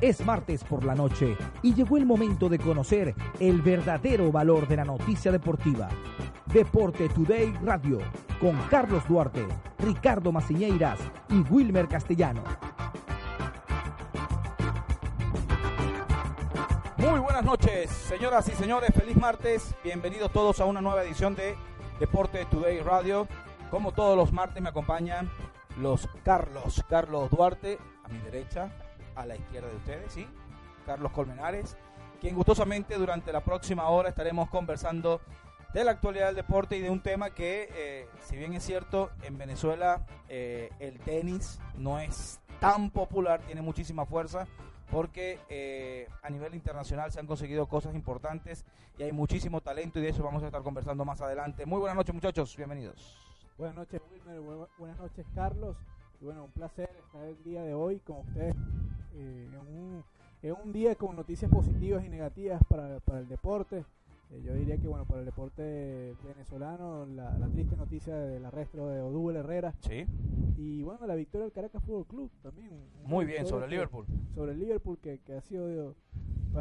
Es martes por la noche y llegó el momento de conocer el verdadero valor de la noticia deportiva. Deporte Today Radio con Carlos Duarte, Ricardo Maciñeiras y Wilmer Castellano. Muy buenas noches, señoras y señores. Feliz martes. Bienvenidos todos a una nueva edición de Deporte Today Radio. Como todos los martes me acompañan los Carlos, Carlos Duarte a mi derecha, a la izquierda de ustedes, ¿sí? Carlos Colmenares, quien gustosamente durante la próxima hora estaremos conversando de la actualidad del deporte y de un tema que, eh, si bien es cierto, en Venezuela eh, el tenis no es tan popular, tiene muchísima fuerza, porque eh, a nivel internacional se han conseguido cosas importantes y hay muchísimo talento y de eso vamos a estar conversando más adelante. Muy buenas noches muchachos, bienvenidos. Buenas noches Wilmer, buenas noches Carlos. Y bueno, un placer estar el día de hoy con ustedes eh, en, un, en, un, día con noticias positivas y negativas para, para el deporte. Eh, yo diría que bueno, para el deporte venezolano, la, la triste noticia del arresto de Odúbel Herrera. Sí. Y bueno, la victoria del Caracas Fútbol Club también. Muy bien, sobre el Liverpool. Sobre el Liverpool que, que ha sido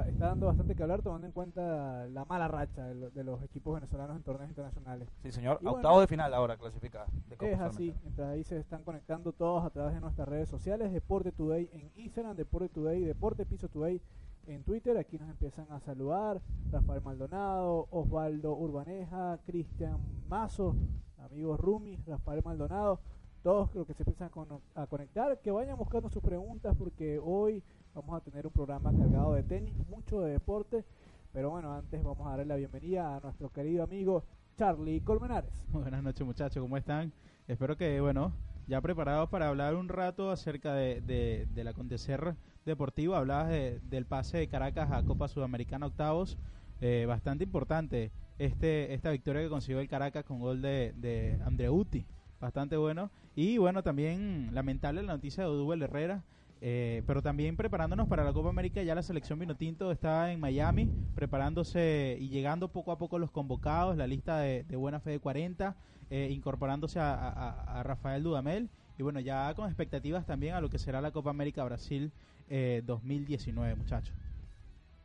está dando bastante que hablar tomando en cuenta la mala racha de, de los equipos venezolanos en torneos internacionales. Sí, señor. Octavo de final ahora clasificada. De es así. Entonces ahí se están conectando todos a través de nuestras redes sociales. Deporte Today en Instagram, Deporte Today, Deporte Piso Today en Twitter. Aquí nos empiezan a saludar Rafael Maldonado, Osvaldo Urbaneja, Cristian Mazo, amigos Rumi, Rafael Maldonado. Todos los que se empiezan a conectar, que vayan buscando sus preguntas porque hoy Vamos a tener un programa cargado de tenis, mucho de deporte. Pero bueno, antes vamos a darle la bienvenida a nuestro querido amigo Charlie Colmenares. Buenas noches muchachos, ¿cómo están? Espero que, bueno, ya preparados para hablar un rato acerca de, del acontecer deportivo. Hablabas del pase de Caracas a Copa Sudamericana octavos. Eh, bastante importante este esta victoria que consiguió el Caracas con gol de, de Andreuti. Bastante bueno. Y bueno, también lamentable la noticia de Odubel Herrera. Eh, pero también preparándonos para la Copa América, ya la selección Vinotinto está en Miami, preparándose y llegando poco a poco los convocados, la lista de, buena fe de 40, eh, incorporándose a, Rafael Dudamel y bueno, ya con expectativas también a lo que será la Copa América Brasil 2019, eh, muchachos.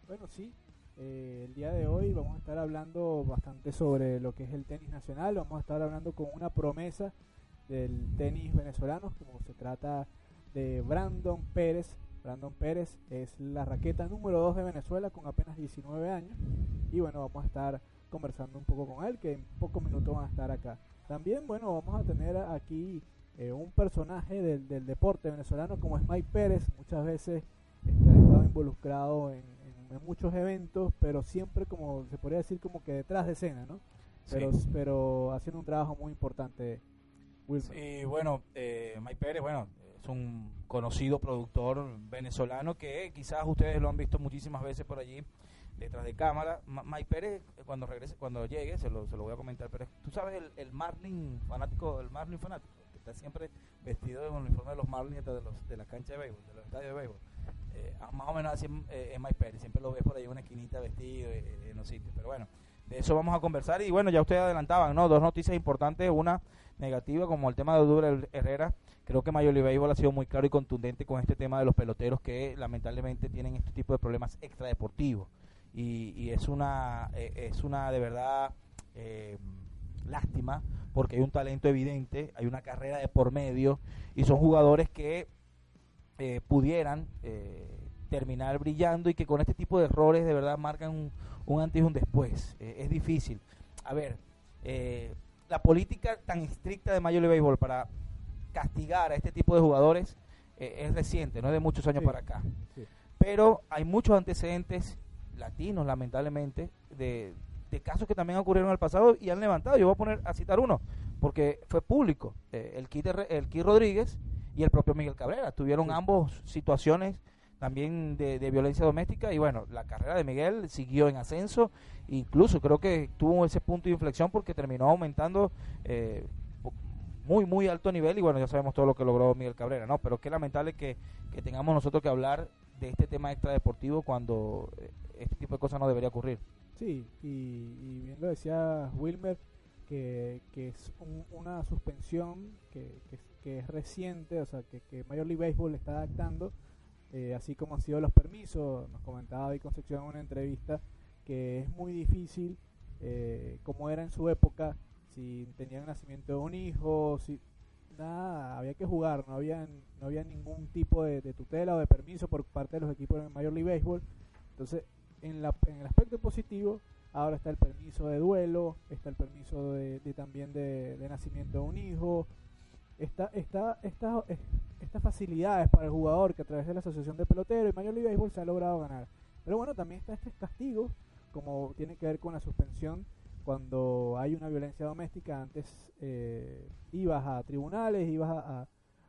Bueno, sí, el día de hoy vamos a estar hablando bastante sobre lo que es el tenis nacional, vamos a estar hablando con una promesa del tenis venezolano, como se trata de Brandon Pérez. Brandon Pérez es la raqueta número 2 de Venezuela con apenas 19 años. Y bueno, vamos a estar conversando un poco con él, que en pocos minutos van a estar acá. También, bueno, vamos a tener aquí eh, un personaje del, del, deporte venezolano como es Mike Pérez. Muchas veces este, ha estado involucrado en, muchos eventos, pero siempre como se podría decir como que detrás de escena, ¿no? Pero, pero haciendo un trabajo muy importante. Wilson. Y bueno, eh, Mike Pérez, bueno, es un conocido productor venezolano que quizás ustedes lo han visto muchísimas veces por allí detrás de cámara. Mike Pérez, cuando regrese, cuando llegue, se lo, se lo voy a comentar, pero tú sabes el, el Marlin fanático, el Marlin fanático, que está siempre vestido el uniforme de los Marlins de, los, de la cancha de béisbol, de los estadios de béisbol. Eh, más o menos así eh, es Mike Pérez, siempre lo ves por ahí en una esquinita vestido eh, en los sitios, pero bueno, de eso vamos a conversar y bueno, ya ustedes adelantaban, ¿no? Dos noticias importantes, una negativa como el tema de Dura Herrera, creo que Major League Baseball ha sido muy claro y contundente con este tema de los peloteros que lamentablemente tienen este tipo de problemas extradeportivos y, y es una eh, es una de verdad eh, lástima porque hay un talento evidente, hay una carrera de por medio y son jugadores que eh, pudieran terminar brillando y que con este tipo de errores de verdad marcan un, un antes y un después. es difícil. A ver, la política tan estricta de Major League Baseball para castigar a este tipo de jugadores eh, es reciente, no es de muchos años para acá. Pero hay muchos antecedentes latinos, lamentablemente, de, casos que también ocurrieron en el pasado y han levantado. Yo voy a poner a citar uno, porque fue público. Eh, el, Kit, el Rodríguez y el propio Miguel Cabrera tuvieron ambos situaciones también de, violencia doméstica y bueno, la carrera de Miguel siguió en ascenso, incluso creo que tuvo ese punto de inflexión porque terminó aumentando eh, muy, muy alto nivel y bueno, ya sabemos todo lo que logró Miguel Cabrera, ¿no? Pero qué lamentable que, que tengamos nosotros que hablar de este tema extradeportivo cuando eh, este tipo de cosas no debería ocurrir. Sí, y, bien lo decía Wilmer, que, que es una suspensión que, que, es reciente, o sea, que, que Major League Baseball está adaptando eh, así como han sido los permisos. Nos comentaba David Concepción en una entrevista que es muy difícil, eh, como era en su época, si tenían nacimiento de un hijo, si nada, había que jugar, no había, no había ningún tipo de, tutela o de permiso por parte de los equipos de Major League Baseball. Entonces, en, la, en el aspecto positivo, ahora está el permiso de duelo, está el permiso de, también de, nacimiento de un hijo, está, está, está, estas facilidades para el jugador que a través de la Asociación de Pelotero y Major League Baseball se ha logrado ganar. Pero bueno, también está este castigo, como tiene que ver con la suspensión cuando hay una violencia doméstica. Antes eh, ibas a tribunales, ibas a,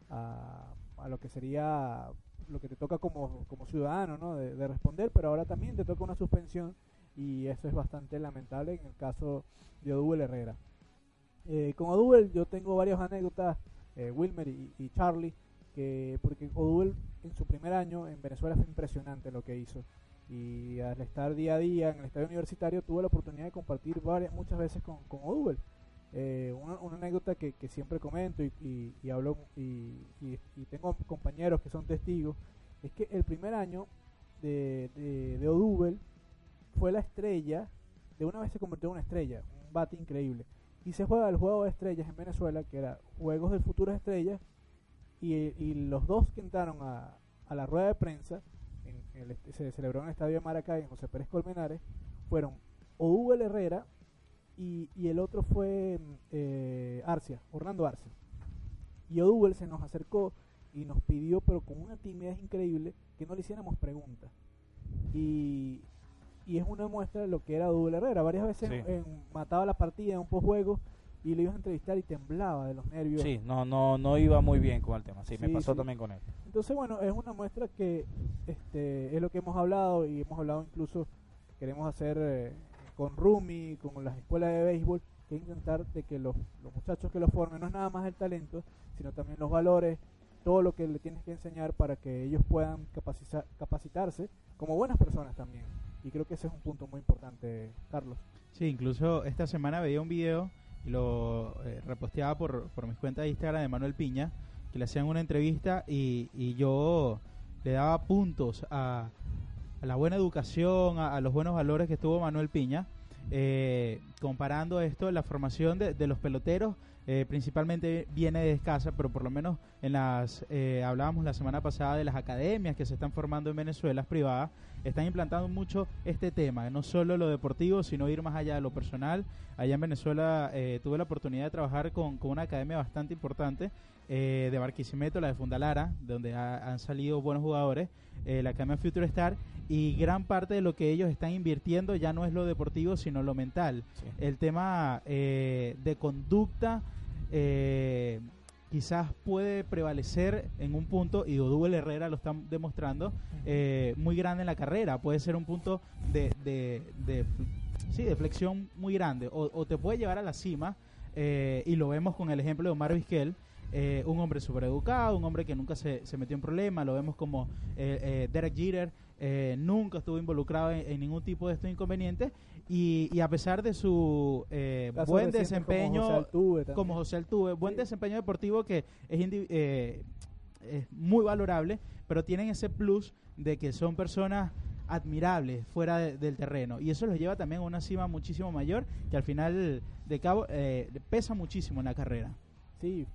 a, lo que sería lo que te toca como, como ciudadano ¿no? de, responder, pero ahora también te toca una suspensión y eso es bastante lamentable en el caso de Odubel Herrera. Eh, con Odubel yo tengo varias anécdotas, eh, Wilmer y, Charlie, que porque Odubel en su primer año en Venezuela fue impresionante lo que hizo y al estar día a día en el estadio universitario tuve la oportunidad de compartir varias muchas veces con, con Odubel. Eh, una, anécdota que, siempre comento y, y, hablo y, y, tengo compañeros que son testigos es que el primer año de, de, de Odubel fue la estrella, de una vez se convirtió en una estrella, un bate increíble. Y se juega el juego de estrellas en Venezuela, que era Juegos de Estrellas, y, los dos que entraron a, a la rueda de prensa, en se celebró en el estadio de Maracay, en José Pérez Colmenares, fueron Odubel Herrera y, y, el otro fue eh, Arcia, Orlando Arcia. Y Odubel se nos acercó y nos pidió, pero con una timidez increíble, que no le hiciéramos preguntas. Y, y es una muestra de lo que era Double Herrera. Varias veces mataba la partida en un postjuego y le ibas a entrevistar y temblaba de los nervios. Sí, no, no, no iba muy bien con el tema. Sí, me pasó también con él. Entonces, bueno, es una muestra que este, es lo que hemos hablado y hemos hablado incluso, queremos hacer eh, con Rumi, con las escuelas de béisbol, que intentar de que los, los muchachos que lo formen no es nada más el talento, sino también los valores, todo lo que le tienes que enseñar para que ellos puedan capacitarse como buenas personas también. Y creo que ese es un punto muy importante, Carlos. Sí, incluso esta semana veía un video lo eh, reposteaba por, por mis cuentas de Instagram de Manuel Piña, que le hacían una entrevista y, y yo le daba puntos a, la buena educación, a, los buenos valores que tuvo Manuel Piña, eh, comparando esto, la formación de, de los peloteros eh, principalmente viene de escasa, pero por lo menos en las, eh, hablábamos la semana pasada de las academias que se están formando en Venezuela, privadas, están implantando mucho este tema, no solo lo deportivo, sino ir más allá de lo personal. Allá en Venezuela eh, tuve la oportunidad de trabajar con, con una academia bastante importante de Barquisimeto, la de Fundalara, donde han salido buenos jugadores, la Academia Future Star, y gran parte de lo que ellos están invirtiendo ya no es lo deportivo, sino lo mental. El tema de conducta, eh, quizás puede prevalecer en un punto, y Odubel Herrera lo están demostrando, eh, muy grande en la carrera. Puede ser un punto de, de, de sí, de flexión muy grande, o, te puede llevar a la cima, eh, y lo vemos con el ejemplo de Omar Vizquel, eh, un hombre súper educado, un hombre que nunca se, se metió en problemas, lo vemos como Derek Jeter, nunca estuvo involucrado en, ningún tipo de estos inconvenientes. Y, a pesar de su eh, buen desempeño, como José, Altuve, buen desempeño deportivo que es, eh, es muy valorable, pero tienen ese plus de que son personas admirables fuera del terreno. Y eso los lleva también a una cima muchísimo mayor que al final de cabo eh, pesa muchísimo en la carrera. Sí,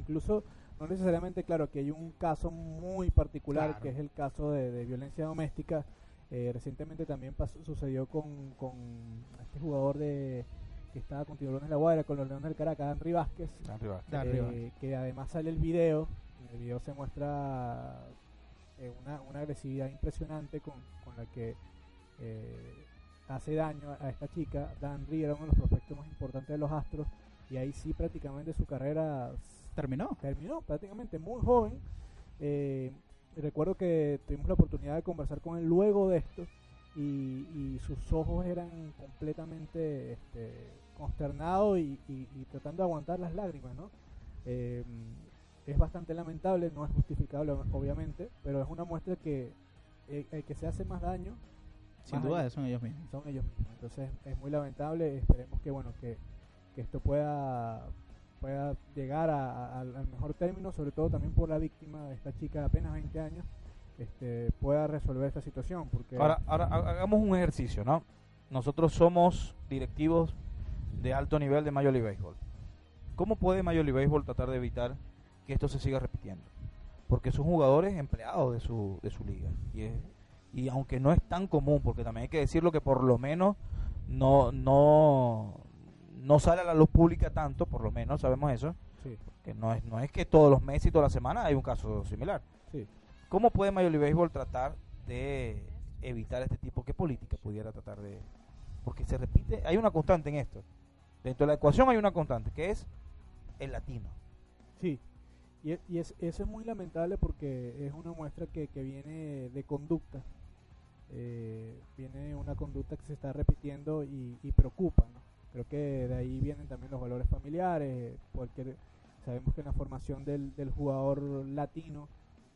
incluso no necesariamente claro que hay un caso muy particular que es el caso de violencia doméstica. Eh, recientemente también sucedió con, con este jugador de que estaba con Tiburones La Guaira, con los Leones del Caracas, Henry Vázquez, eh, que además sale el video, en el video se muestra eh, una, una, agresividad impresionante con, con la que hace daño a, esta chica. Dan Rí era uno de los prospectos más importantes de los Astros y ahí sí prácticamente su carrera terminó. Terminó prácticamente muy joven. Eh, recuerdo que tuvimos la oportunidad de conversar con él luego de esto y, sus ojos eran completamente este, consternados y, tratando de aguantar las lágrimas, ¿no? Eh, es bastante lamentable, no es justificable obviamente, pero es una muestra que el, que se hace más daño sin duda son ellos mismos. Son ellos mismos. Entonces es muy lamentable. Esperemos que bueno que, que esto pueda pueda llegar al mejor término, sobre todo también por la víctima de esta chica de apenas 20 años, este, pueda resolver esta situación. Porque Ahora, ahora ha- hagamos un ejercicio, ¿no? Nosotros somos directivos de alto nivel de Major League Baseball. ¿Cómo puede Major League Baseball tratar de evitar que esto se siga repitiendo? Porque son jugadores empleados de su, de su liga. Y, es- y aunque no es tan común, porque también hay que decirlo que por lo menos no, no, no sale a la luz pública tanto, por lo menos sabemos eso, sí, que no es, no es que todos los meses y todas las semanas hay un caso similar. sí. ¿Cómo puede Major League Baseball tratar de evitar este tipo? ¿Qué política pudiera tratar de...? Porque se repite, hay una constante en esto. Dentro de la ecuación hay una constante, que es el latino. Sí, y, y es, eso es muy lamentable porque es una muestra que, que viene de conducta, eh, viene una conducta que se está repitiendo y, y preocupa. ¿no? Creo que de ahí vienen también los valores familiares, porque sabemos que la formación del, del jugador latino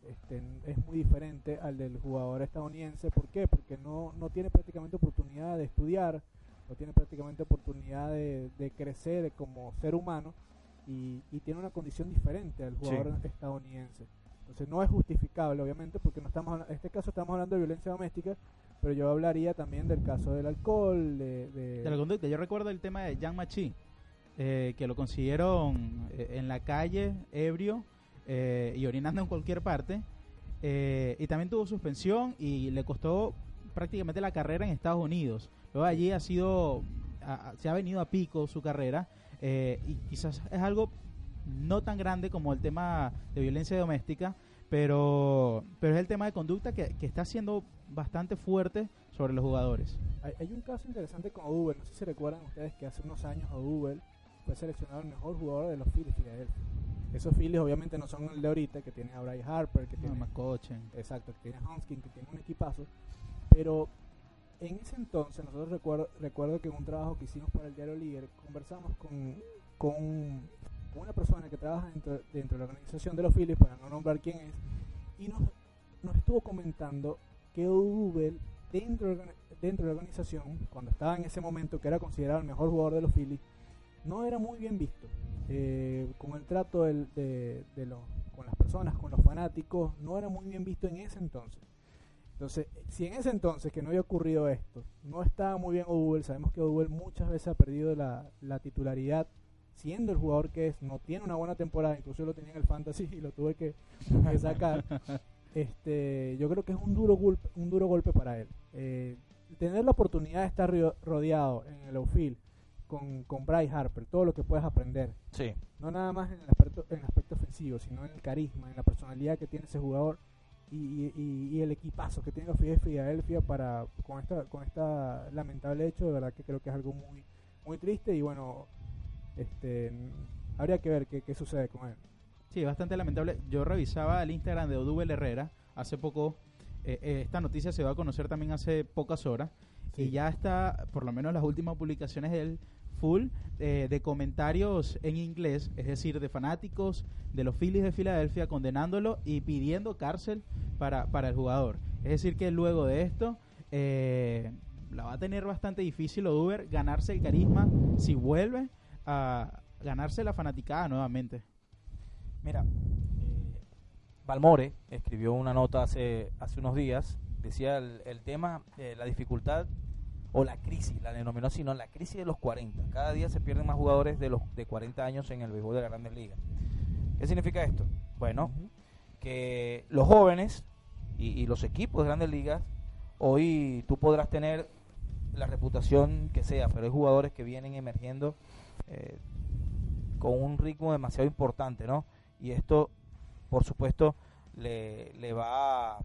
este, es muy diferente al del jugador estadounidense. ¿Por qué? Porque no, no tiene prácticamente oportunidad de estudiar, no tiene prácticamente oportunidad de, de crecer como ser humano y, y tiene una condición diferente al jugador estadounidense. Entonces no es justificable, obviamente, porque no estamos en este caso estamos hablando de violencia doméstica, pero yo hablaría también del caso del alcohol, de, de- la conducta. Yo recuerdo el tema de Jan Machi, eh, que lo consiguieron eh, en la calle, ebrio eh, y orinando en cualquier parte. eh, y también tuvo suspensión y le costó prácticamente la carrera en Estados Unidos. Luego allí ha sido, se ha venido a pico su carrera eh, y quizás es algo no tan grande como el tema de violencia doméstica, pero, pero es el tema de conducta que, que está siendo bastante fuerte sobre los jugadores. Hay, hay un caso interesante con Odubel, no sé si recuerdan ustedes que hace unos años Odubel fue seleccionado el mejor jugador de los Phillies de Filadelfia. Esos Phillies obviamente no son el de ahorita, que tiene a Bryce Harper, que No, tiene McCutcheon. Exacto, que tiene Hanskin, que tiene un equipazo. Pero en ese entonces, nosotros recuerdo, recuerdo que en un trabajo que hicimos para el diario Líder, conversamos con, con, con una persona que trabaja dentro, de la organización de los Phillies, para no nombrar quién es, y nos, nos estuvo comentando que Odubel, dentro, dentro de la organización, cuando estaba en ese momento, que era considerado el mejor jugador de los Phillies, no era muy bien visto. Eh, con el trato de, de los, con las personas, con los fanáticos, no era muy bien visto en ese entonces. Entonces, si en ese entonces que no había ocurrido esto, no estaba muy bien Odubel, sabemos que Odubel muchas veces ha perdido la titularidad, siendo el jugador que es, no tiene una buena temporada, incluso yo lo tenía en el fantasy y lo tuve que, que sacar. Este, yo creo que es un duro golpe, un duro golpe para él. Eh, tener la oportunidad de estar rodeado en el outfield con, con Bryce Harper, todo lo que puedes aprender, Sí. no nada más en el aspecto, en el aspecto ofensivo, sino en el carisma, en la personalidad que tiene ese jugador y, y- el equipazo que tiene de Filadelfia para con esta con esta lamentable hecho, de verdad que creo que es algo muy muy triste y bueno, este habría que ver qué, qué sucede con él. Sí, bastante lamentable. Yo revisaba el Instagram de Odubel Herrera hace poco. eh, eh, esta noticia se va a conocer también hace pocas horas. Sí. Y ya está, por lo menos las últimas publicaciones de él, full eh, de comentarios en inglés, es decir, de fanáticos de los Phillies de Filadelfia condenándolo y pidiendo cárcel para, para el jugador. Es decir, que luego de esto eh, la va a tener bastante difícil Oduber ganarse el carisma si vuelve a ganarse la fanaticada nuevamente. Mira, eh, Balmore escribió una nota hace, hace unos días, decía el, el tema, eh, la dificultad o la crisis, la denominó sino la crisis de los 40. Cada día se pierden más jugadores de los de 40 años en el béisbol de las grandes ligas. ¿Qué significa esto? Bueno, que los jóvenes y, y los equipos de grandes ligas, hoy tú podrás tener la reputación que sea, pero hay jugadores que vienen emergiendo eh, con un ritmo demasiado importante, ¿no? Y esto, por supuesto, le, le va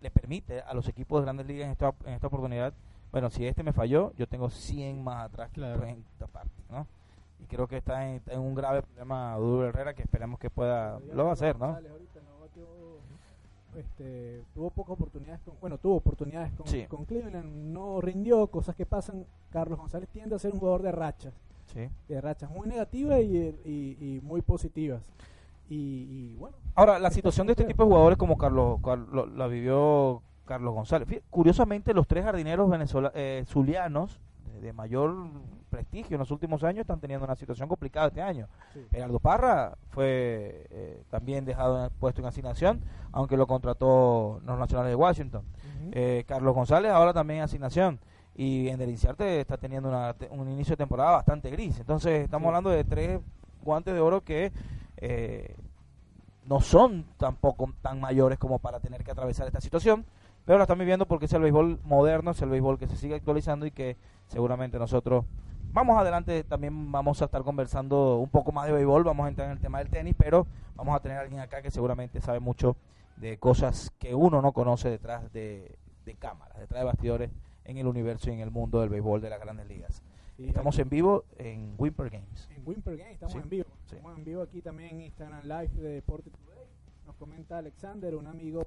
le permite a los equipos de grandes ligas en esta, en esta oportunidad, bueno, si este me falló, yo tengo 100 más atrás que Claro. en esta parte, ¿no? Y creo que está en, un grave problema Duro Herrera que esperemos que pueda, lo va a hacer, ¿no? Este, tuvo pocas oportunidades con, bueno, tuvo oportunidades con, Sí. con Cleveland, no rindió, cosas que pasan. Carlos González tiende a ser un jugador de rachas, Sí. de rachas muy negativas y, y- y muy positivas. Y, y, bueno, Ahora, la situación de este tipo de jugadores como Carlos, Carlos la vivió Carlos González. Curiosamente, los tres jardineros venezola, eh, zulianos, de mayor prestigio en los últimos años están teniendo una situación complicada este año. Sí. Gerardo Parra fue eh, también dejado en- puesto en asignación, aunque lo contrató los Nacionales de Washington. Eh, Carlos González ahora también en asignación. Y Ender Inciarte está teniendo una un inicio de temporada bastante gris. Entonces estamos Sí. hablando de tres guantes de oro que eh, no son tampoco tan mayores como para tener que atravesar esta situación. Pero la están viviendo porque es el béisbol moderno, es el béisbol que se sigue actualizando y que seguramente nosotros vamos adelante. También vamos a estar conversando un poco más de béisbol, vamos a entrar en el tema del tenis, pero vamos a tener a alguien acá que seguramente sabe mucho de cosas que uno no conoce detrás de, de cámaras, detrás de bastidores en el universo y en el mundo del béisbol de las grandes ligas. Sí, Estamos en vivo en Wimper Games. en Wimper Game, estamos Sí, en vivo. sí. Estamos en vivo aquí también en Instagram Live de Deporte Today. Nos comenta Alexander, un amigo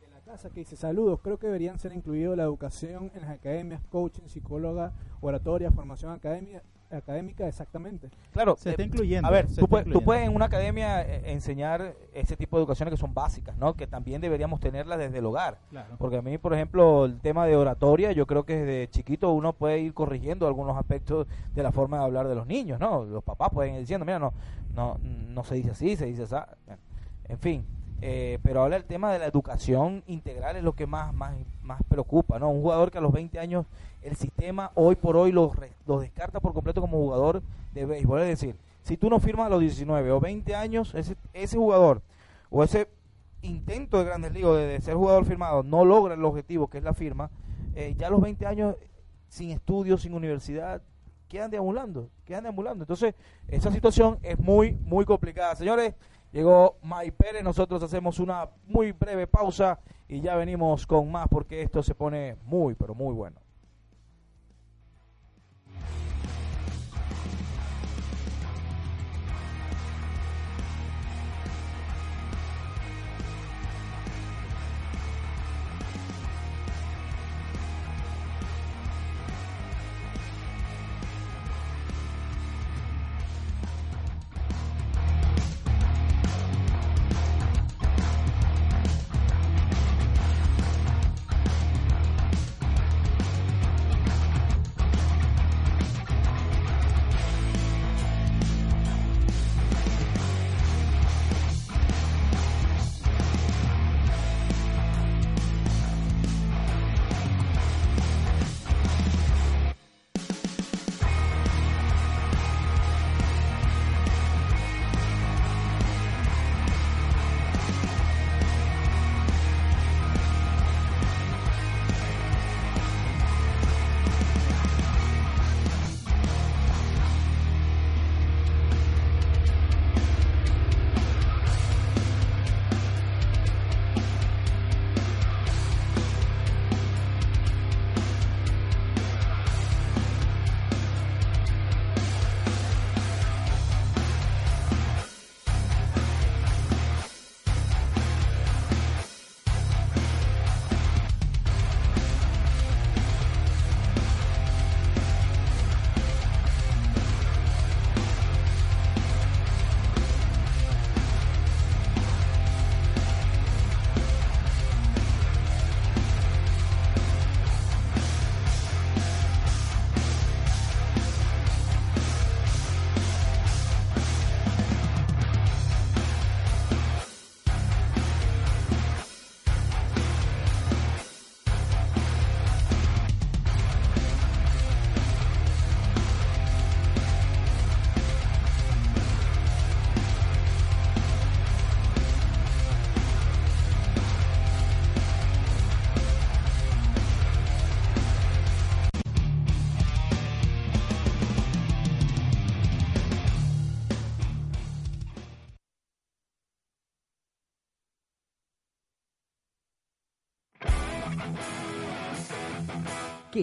de la casa, que dice: Saludos, creo que deberían ser incluidos la educación en las academias, coaching, psicóloga, oratoria, formación academia, académica, exactamente. Claro, Se eh, está incluyendo. A ver, tú puedes, tú puedes en una academia eh, enseñar ese tipo de educaciones que son básicas, ¿no? Que también deberíamos tenerlas desde el hogar. Claro. Porque a mí, por ejemplo, el tema de oratoria, yo creo que desde chiquito uno puede ir corrigiendo algunos aspectos de la forma de hablar de los niños, ¿no? Los papás pueden ir diciendo, mira, no, no, no se dice así, se dice así. En fin, eh, pero ahora el tema de la educación integral es lo que más, más, más preocupa, ¿no? Un jugador que a los 20 años el sistema hoy por hoy lo, re- lo descarta por completo como jugador de béisbol. Es decir, si tú no firmas a los 19 o 20 años, ese, ese jugador o ese intento de Grandes Ligas de, de ser jugador firmado no logra el objetivo que es la firma, eh, ya a los 20 años sin estudios, sin universidad, quedan deambulando, quedan deambulando. Entonces, esa situación es muy, muy complicada. Señores, llegó May Pérez, nosotros hacemos una muy breve pausa y ya venimos con más porque esto se pone muy, pero muy bueno.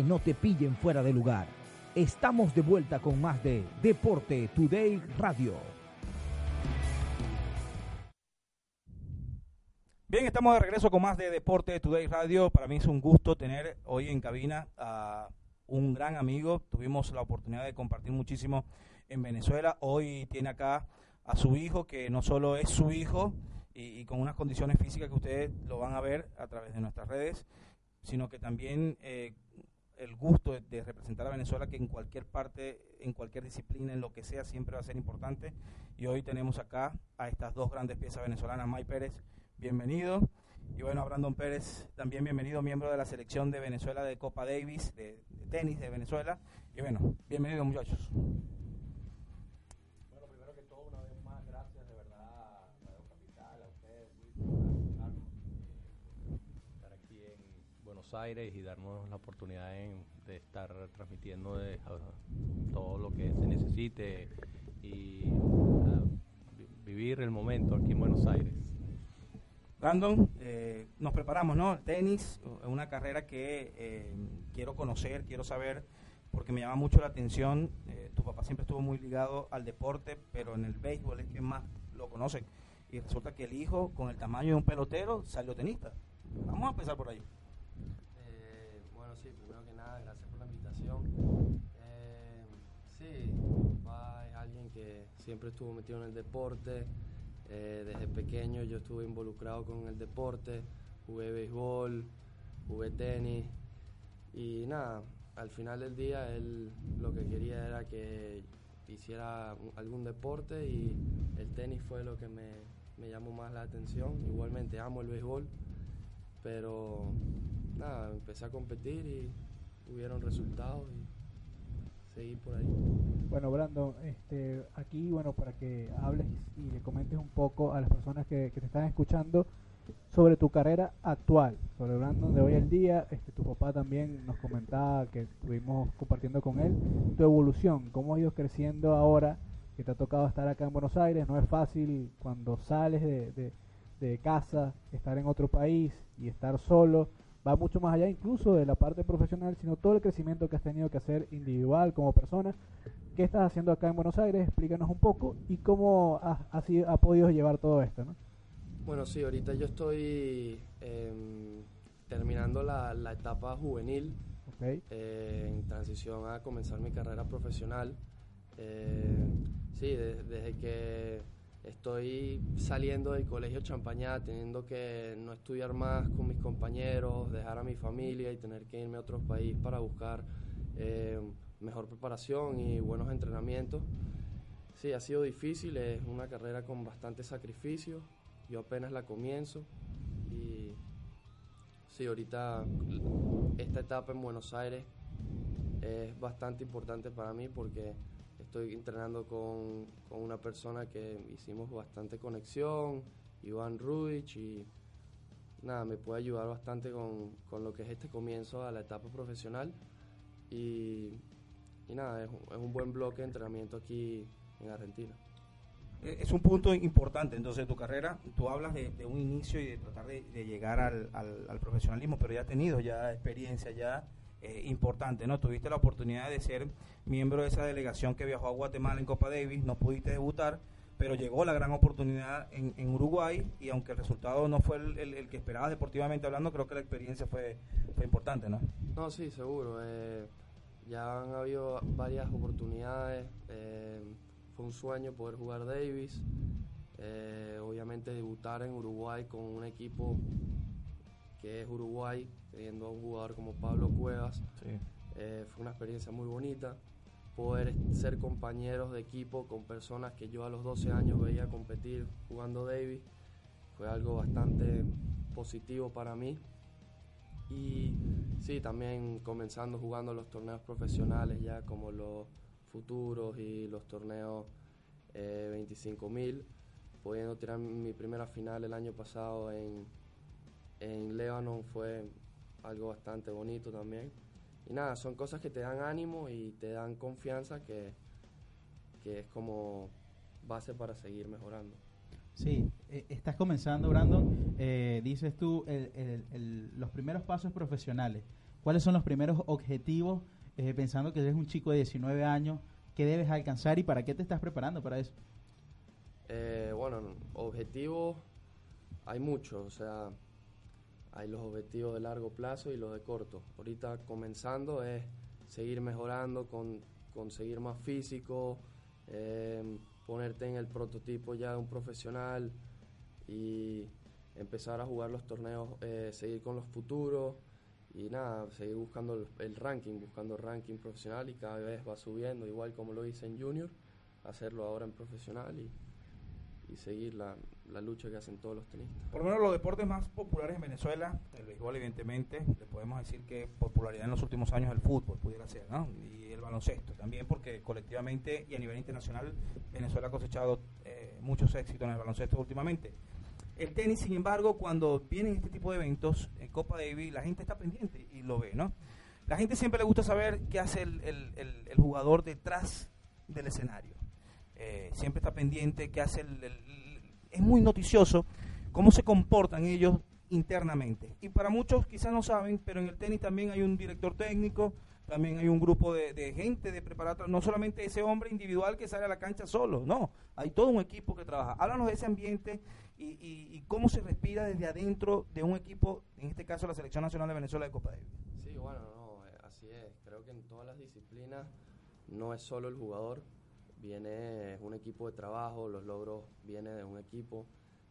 No te pillen fuera de lugar. Estamos de vuelta con más de Deporte Today Radio. Bien, estamos de regreso con más de Deporte Today Radio. Para mí es un gusto tener hoy en cabina a un gran amigo. Tuvimos la oportunidad de compartir muchísimo en Venezuela. Hoy tiene acá a su hijo, que no solo es su hijo y, y con unas condiciones físicas que ustedes lo van a ver a través de nuestras redes, sino que también eh, el gusto de, representar a Venezuela, que en cualquier parte, en cualquier disciplina, en lo que sea, siempre va a ser importante. Y hoy tenemos acá a estas dos grandes piezas venezolanas, May Pérez, bienvenido. Y bueno, a Brandon Pérez, también bienvenido, miembro de la selección de Venezuela de Copa Davis, de, tenis de Venezuela. Y bueno, bienvenido muchachos. Buenos Aires y darnos la oportunidad de estar transmitiendo de, todo lo que se necesite y vivir el momento aquí en Buenos Aires. Brandon, eh, nos preparamos, ¿no? Tenis, una carrera que eh, quiero conocer, quiero saber, porque me llama mucho la atención. Eh, tu papá siempre estuvo muy ligado al deporte, pero en el béisbol es que más lo conocen. Y resulta que el hijo, con el tamaño de un pelotero, salió tenista. Vamos a empezar por ahí. Siempre estuvo metido en el deporte. Eh, desde pequeño yo estuve involucrado con el deporte, jugué béisbol, jugué tenis y nada, al final del día él lo que quería era que hiciera algún deporte y el tenis fue lo que me, me llamó más la atención. Igualmente amo el béisbol, pero nada, empecé a competir y hubieron resultados por ahí. Bueno, Brandon, este, aquí, bueno, para que hables y le comentes un poco a las personas que, te están escuchando sobre tu carrera actual, sobre Brandon de hoy en día. Este, tu papá también nos comentaba que estuvimos compartiendo con él tu evolución, cómo has ido creciendo ahora que te ha tocado estar acá en Buenos Aires. No es fácil cuando sales de, de casa, estar en otro país y estar solo. Va mucho más allá incluso de la parte profesional, sino todo el crecimiento que has tenido que hacer individual como persona ¿Qué estás haciendo acá en Buenos Aires? Explícanos un poco y cómo has, ha podido llevar todo esto, ¿no? Bueno, sí, ahorita yo estoy em, terminando la, etapa juvenil, eh, en transición a comenzar mi carrera profesional. Eh, sí, desde que estoy saliendo del colegio Champañá, teniendo que no estudiar más con mis compañeros, dejar a mi familia y tener que irme a otro país para buscar eh, mejor preparación y buenos entrenamientos. Sí, ha sido difícil, es una carrera con bastante sacrificio. Yo apenas la comienzo y sí, ahorita esta etapa en Buenos Aires es bastante importante para mí porque estoy entrenando con, con una persona que hicimos bastante conexión, Iván Rudich, y nada, me puede ayudar bastante con, con lo que es este comienzo a la etapa profesional. Y y nada, es, un buen bloque de entrenamiento aquí en Argentina. Eh, es un punto importante entonces de tu carrera. Tú hablas de, un inicio y de tratar de, llegar al, al, profesionalismo, pero ya has tenido ya experiencia ya eh, importante, ¿no? Tuviste la oportunidad de ser miembro de esa delegación que viajó a Guatemala en Copa Davis, no pudiste debutar, pero llegó la gran oportunidad en, Uruguay y aunque el resultado no fue el, que esperabas deportivamente hablando, creo que la experiencia fue, importante, ¿no? No, sí, seguro. Eh, ya han habido varias oportunidades. Eh, fue un sueño poder jugar Davis. Obviamente debutar en Uruguay con un equipo que es Uruguay, teniendo a un jugador como Pablo Cuevas. Eh, fue una experiencia muy bonita. Poder ser compañeros de equipo con personas que yo a los 12 años veía competir jugando Davis fue algo bastante positivo para mí. Y sí, también comenzando jugando los torneos profesionales ya como los futuros y los torneos eh, 25.000, pudiendo tirar mi primera final el año pasado en, en Lebanon fue algo bastante bonito también. Y nada, son cosas que te dan ánimo y te dan confianza que, que es como base para seguir mejorando. Sí, eh, estás comenzando, Brandon. Eh, dices tú los primeros pasos profesionales. ¿Cuáles son los primeros objetivos, eh, pensando que eres un chico de 19 años, que debes alcanzar y para qué te estás preparando para eso? bueno, objetivos hay muchos, o sea, hay los objetivos de largo plazo y los de corto. Ahorita comenzando es seguir mejorando, con, conseguir más físico, ponerte en el prototipo ya de un profesional y empezar a jugar los torneos, eh, seguir con los futuros y nada, seguir buscando el, ranking, buscando ranking profesional y cada vez va subiendo, igual como lo hice en junior, hacerlo ahora en profesional y, y seguir la, la, lucha que hacen todos los tenistas. Por lo menos los deportes más populares en Venezuela, el béisbol evidentemente, le podemos decir que popularidad en los últimos años el fútbol pudiera ser, ¿no? Y el baloncesto también porque colectivamente y a nivel internacional Venezuela ha cosechado eh, muchos éxitos en el baloncesto últimamente. El tenis, sin embargo, cuando vienen este tipo de eventos, en Copa Davis, la gente está pendiente y lo ve, ¿no? La gente siempre le gusta saber qué hace el, el, jugador detrás del escenario. Eh, siempre está pendiente qué hace el, Es muy noticioso cómo se comportan ellos internamente. Y para muchos quizás no saben, pero en el tenis también hay un director técnico, también hay un grupo de, gente de preparatoria, no solamente ese hombre individual que sale a la cancha solo, no, hay todo un equipo que trabaja. Háblanos de ese ambiente y, y, cómo se respira desde adentro de un equipo, en este caso la Selección Nacional de Venezuela de Copa Davis. Sí, bueno, no, eh, así es. Creo que en todas las disciplinas no es solo el jugador, viene un equipo de trabajo, los logros vienen de un equipo,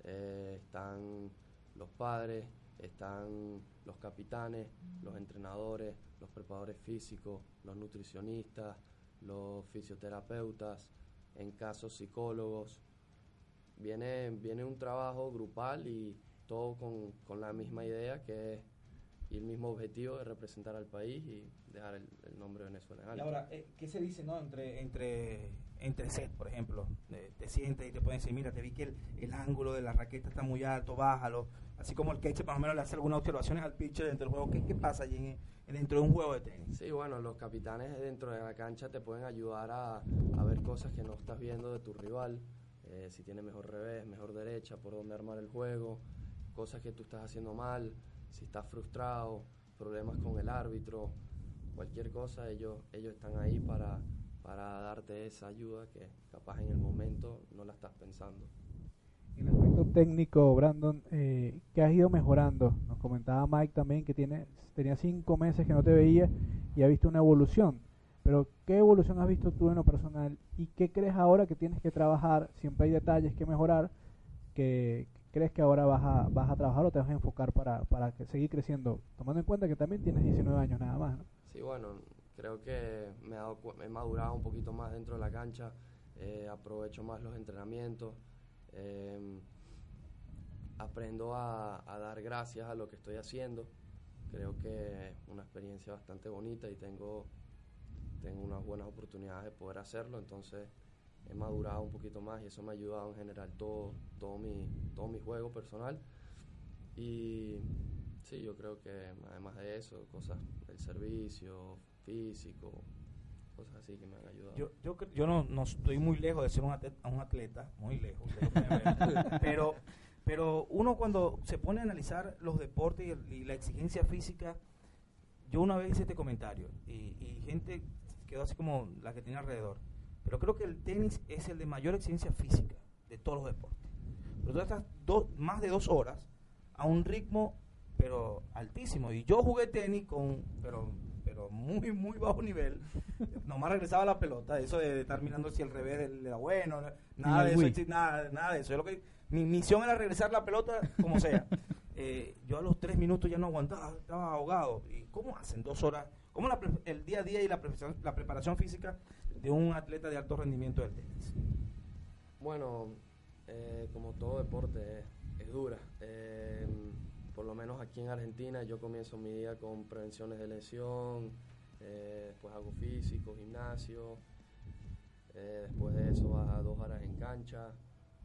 eh, están los padres, están los capitanes, los entrenadores, los preparadores físicos, los nutricionistas, los fisioterapeutas, en casos psicólogos. Viene, viene un trabajo grupal y todo con, la misma idea que y el mismo objetivo de representar al país y dejar el, nombre de Venezuela Y ahora, eh, ¿qué se dice no entre entre entre set, por ejemplo? te sientes y te pueden decir, mira, te vi que el, el ángulo de la raqueta está muy alto, bájalo así como el catcher más o menos le hace algunas observaciones al pitcher dentro del juego. ¿Qué, qué pasa allí en, dentro de un juego de tenis? Sí, bueno, los capitanes dentro de la cancha te pueden ayudar a, a ver cosas que no estás viendo de tu rival, eh, si tiene mejor revés, mejor derecha, por dónde armar el juego, cosas que tú estás haciendo mal, si estás frustrado, problemas con el árbitro, cualquier cosa, ellos, ellos están ahí para, para darte esa ayuda que capaz en el momento no la estás pensando en el aspecto técnico, Brandon, eh, que has ido mejorando. Nos comentaba Mike también que tiene, tenía cinco meses que no te veía y ha visto una evolución. Pero, ¿qué evolución has visto tú en lo personal? ¿Y qué crees ahora que tienes que trabajar? Siempre hay detalles que mejorar. que crees que ahora vas a, vas a trabajar o te vas a enfocar para, para seguir creciendo? Tomando en cuenta que también tienes 19 años nada más. ¿no? Sí, bueno, creo que me, he madurado un poquito más dentro de la cancha. Eh, aprovecho más los entrenamientos. Em, aprendo a, dar gracias a lo que estoy haciendo. Creo que es una experiencia bastante bonita y tengo, tengo unas buenas oportunidades de poder hacerlo. Entonces he madurado un poquito más y eso me ha ayudado en general todo, todo, mi, todo mi juego personal. Y sí, yo creo que además de eso, cosas del servicio, físico, cosas así que me han ayudado. Yo, yo, yo no, no estoy muy lejos de ser un atleta, un atleta muy lejos, pero, pero uno cuando se pone a analizar los deportes y, la exigencia física, yo una vez hice este comentario y, y gente quedó así como la que tiene alrededor, pero creo que el tenis es el de mayor exigencia física de todos los deportes. Pero tú estás más de dos horas a un ritmo pero altísimo. Y yo jugué tenis con, pero muy, muy bajo nivel. Nomás regresaba la pelota, eso de estar mirando si el revés era bueno, nada de eso, nada, nada de eso. lo que, mi misión era regresar la pelota como sea. Eh, yo a los tres minutos ya no aguantaba, estaba ahogado. ¿Y cómo hacen dos horas? ¿Cómo el día a día y la preparación, la preparación física de un atleta de alto rendimiento del tenis? Bueno, eh, como todo deporte es, dura. Eh, por lo menos aquí en Argentina, yo comienzo mi día con prevenciones de lesión, eh, después hago físico, gimnasio, eh, después de eso vas a dos horas en cancha,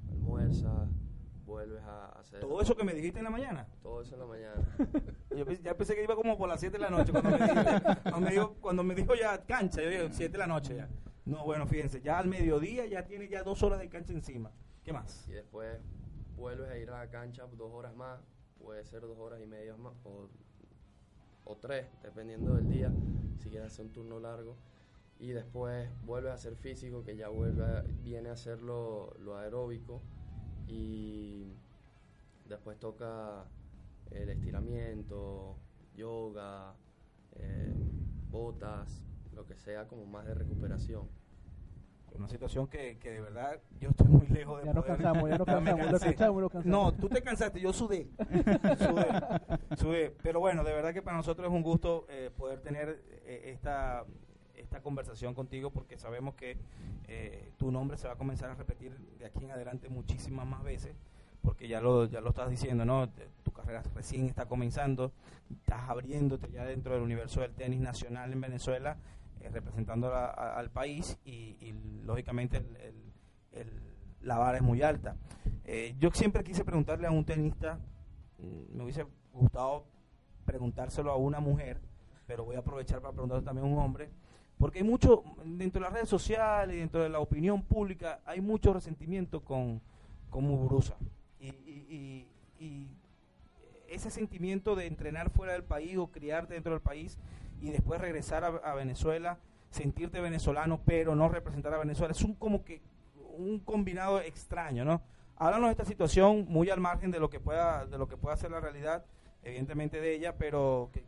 almuerzas, vuelves a hacer... ¿Todo eso que me dijiste en la mañana? Todo eso en la mañana. yo ya pensé que iba como por las 7 de la noche cuando me, dijo, cuando, me dijo, ya cancha, yo dije 7 de la noche ya. No, bueno, fíjense, ya al mediodía ya tiene ya dos horas de cancha encima. ¿Qué más? Y después vuelves a ir a la cancha dos horas más, puede ser dos horas y media más o, o tres, dependiendo del día, si quieres hacer un turno largo. Y después vuelve a hacer físico, que ya vuelve viene a hacer lo, aeróbico. Y después toca el estiramiento, yoga, eh, botas, lo que sea como más de recuperación. Una situación que, que de verdad yo estoy muy lejos de Ya nos cansamos, ya nos cansamos, lo cansamos, lo cansamos. No, tú te cansaste, yo sudé. sudé, sudé. Pero bueno, de verdad que para nosotros es un gusto eh, poder tener eh, esta, esta conversación contigo porque sabemos que eh, tu nombre se va a comenzar a repetir de aquí en adelante muchísimas más veces porque ya lo, ya lo estás diciendo, ¿no? Tu carrera recién está comenzando, estás abriéndote ya dentro del universo del tenis nacional en Venezuela, eh, representando al país y, lógicamente la vara es muy alta. Eh, yo siempre quise preguntarle a un tenista, mm, me hubiese gustado preguntárselo a una mujer, pero voy a aprovechar para preguntarlo también a un hombre, porque hay mucho, dentro de las redes sociales y dentro de la opinión pública, hay mucho resentimiento con, con Muguruza y, ese sentimiento de entrenar fuera del país o criarte dentro del país y después regresar a, Venezuela, sentirte venezolano pero no representar a Venezuela, es un como que un combinado extraño, ¿no? Háblanos de esta situación muy al margen de lo que pueda de lo que pueda ser la realidad, evidentemente de ella, pero que,